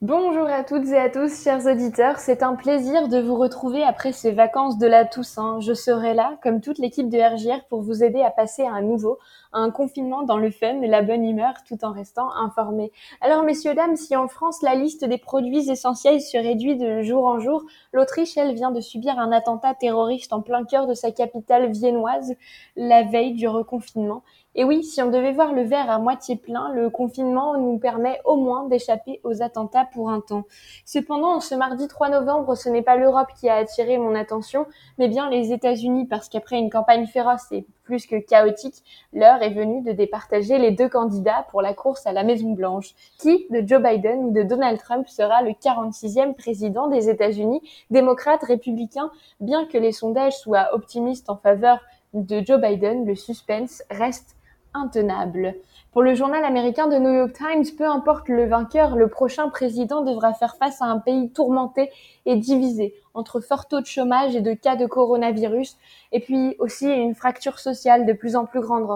Bonjour à toutes et à tous, chers auditeurs. C'est un plaisir de vous retrouver après ces vacances de la Toussaint. Je serai là, comme toute l'équipe de RJR, pour vous aider à passer à un nouveau, un confinement dans le fun et la bonne humeur, tout en restant informé. Alors, messieurs, dames, si en France, la liste des produits essentiels se réduit de jour en jour, l'Autriche, elle, vient de subir un attentat terroriste en plein cœur de sa capitale viennoise, la veille du reconfinement. Et oui, si on devait voir le verre à moitié plein, le confinement nous permet au moins d'échapper aux attentats pour un temps. Cependant, ce mardi 3 novembre, ce n'est pas l'Europe qui a attiré mon attention, mais bien les États-Unis, parce qu'après une campagne féroce et plus que chaotique, l'heure est venue de départager les deux candidats pour la course à la Maison-Blanche. Qui, de Joe Biden ou de Donald Trump, sera le 46e président des États-Unis, démocrate, républicain, bien que les sondages soient optimistes en faveur de Joe Biden, le suspense reste intenable. Pour le journal américain de New York Times, peu importe le vainqueur, le prochain président devra faire face à un pays tourmenté et divisé entre fort taux de chômage et de cas de coronavirus, et puis aussi une fracture sociale de plus en plus grande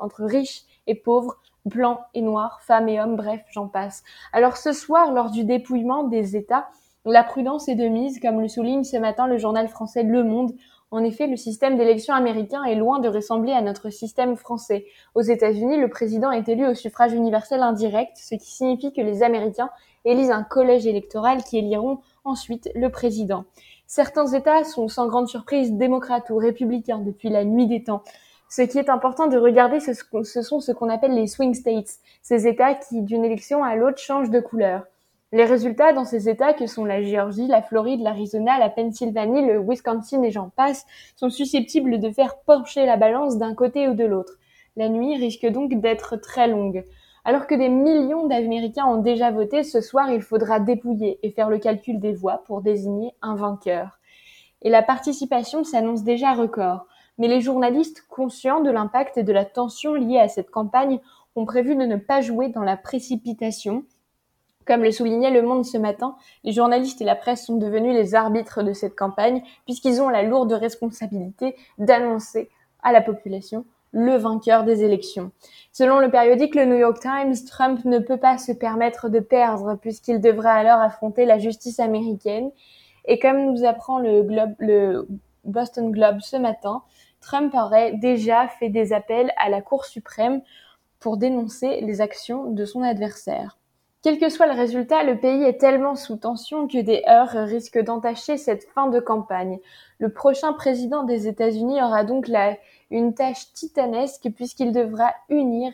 entre riches et pauvres, blancs et noirs, femmes et hommes, bref, j'en passe. Alors ce soir, lors du dépouillement des États, la prudence est de mise, comme le souligne ce matin le journal français Le Monde, en effet, le système d'élection américain est loin de ressembler à notre système français. Aux États-Unis, le président est élu au suffrage universel indirect, ce qui signifie que les Américains élisent un collège électoral qui éliront ensuite le président. Certains États sont sans grande surprise démocrates ou républicains depuis la nuit des temps. Ce qui est important de regarder, ce sont ce qu'on appelle les swing states, ces États qui, d'une élection à l'autre, changent de couleur. Les résultats dans ces États que sont la Géorgie, la Floride, l'Arizona, la Pennsylvanie, le Wisconsin et j'en passe sont susceptibles de faire pencher la balance d'un côté ou de l'autre. La nuit risque donc d'être très longue. Alors que des millions d'Américains ont déjà voté, ce soir il faudra dépouiller et faire le calcul des voix pour désigner un vainqueur. Et la participation s'annonce déjà record. Mais les journalistes, conscients de l'impact et de la tension liée à cette campagne, ont prévu de ne pas jouer dans la précipitation comme le soulignait Le Monde ce matin, les journalistes et la presse sont devenus les arbitres de cette campagne, puisqu'ils ont la lourde responsabilité d'annoncer à la population le vainqueur des élections. Selon le périodique Le New York Times, Trump ne peut pas se permettre de perdre puisqu'il devra alors affronter la justice américaine. Et comme nous apprend le, Boston Globe ce matin, Trump aurait déjà fait des appels à la Cour suprême pour dénoncer les actions de son adversaire. Quel que soit le résultat, le pays est tellement sous tension que des heurts risquent d'entacher cette fin de campagne. Le prochain président des États-Unis aura donc la, une tâche titanesque puisqu'il devra unir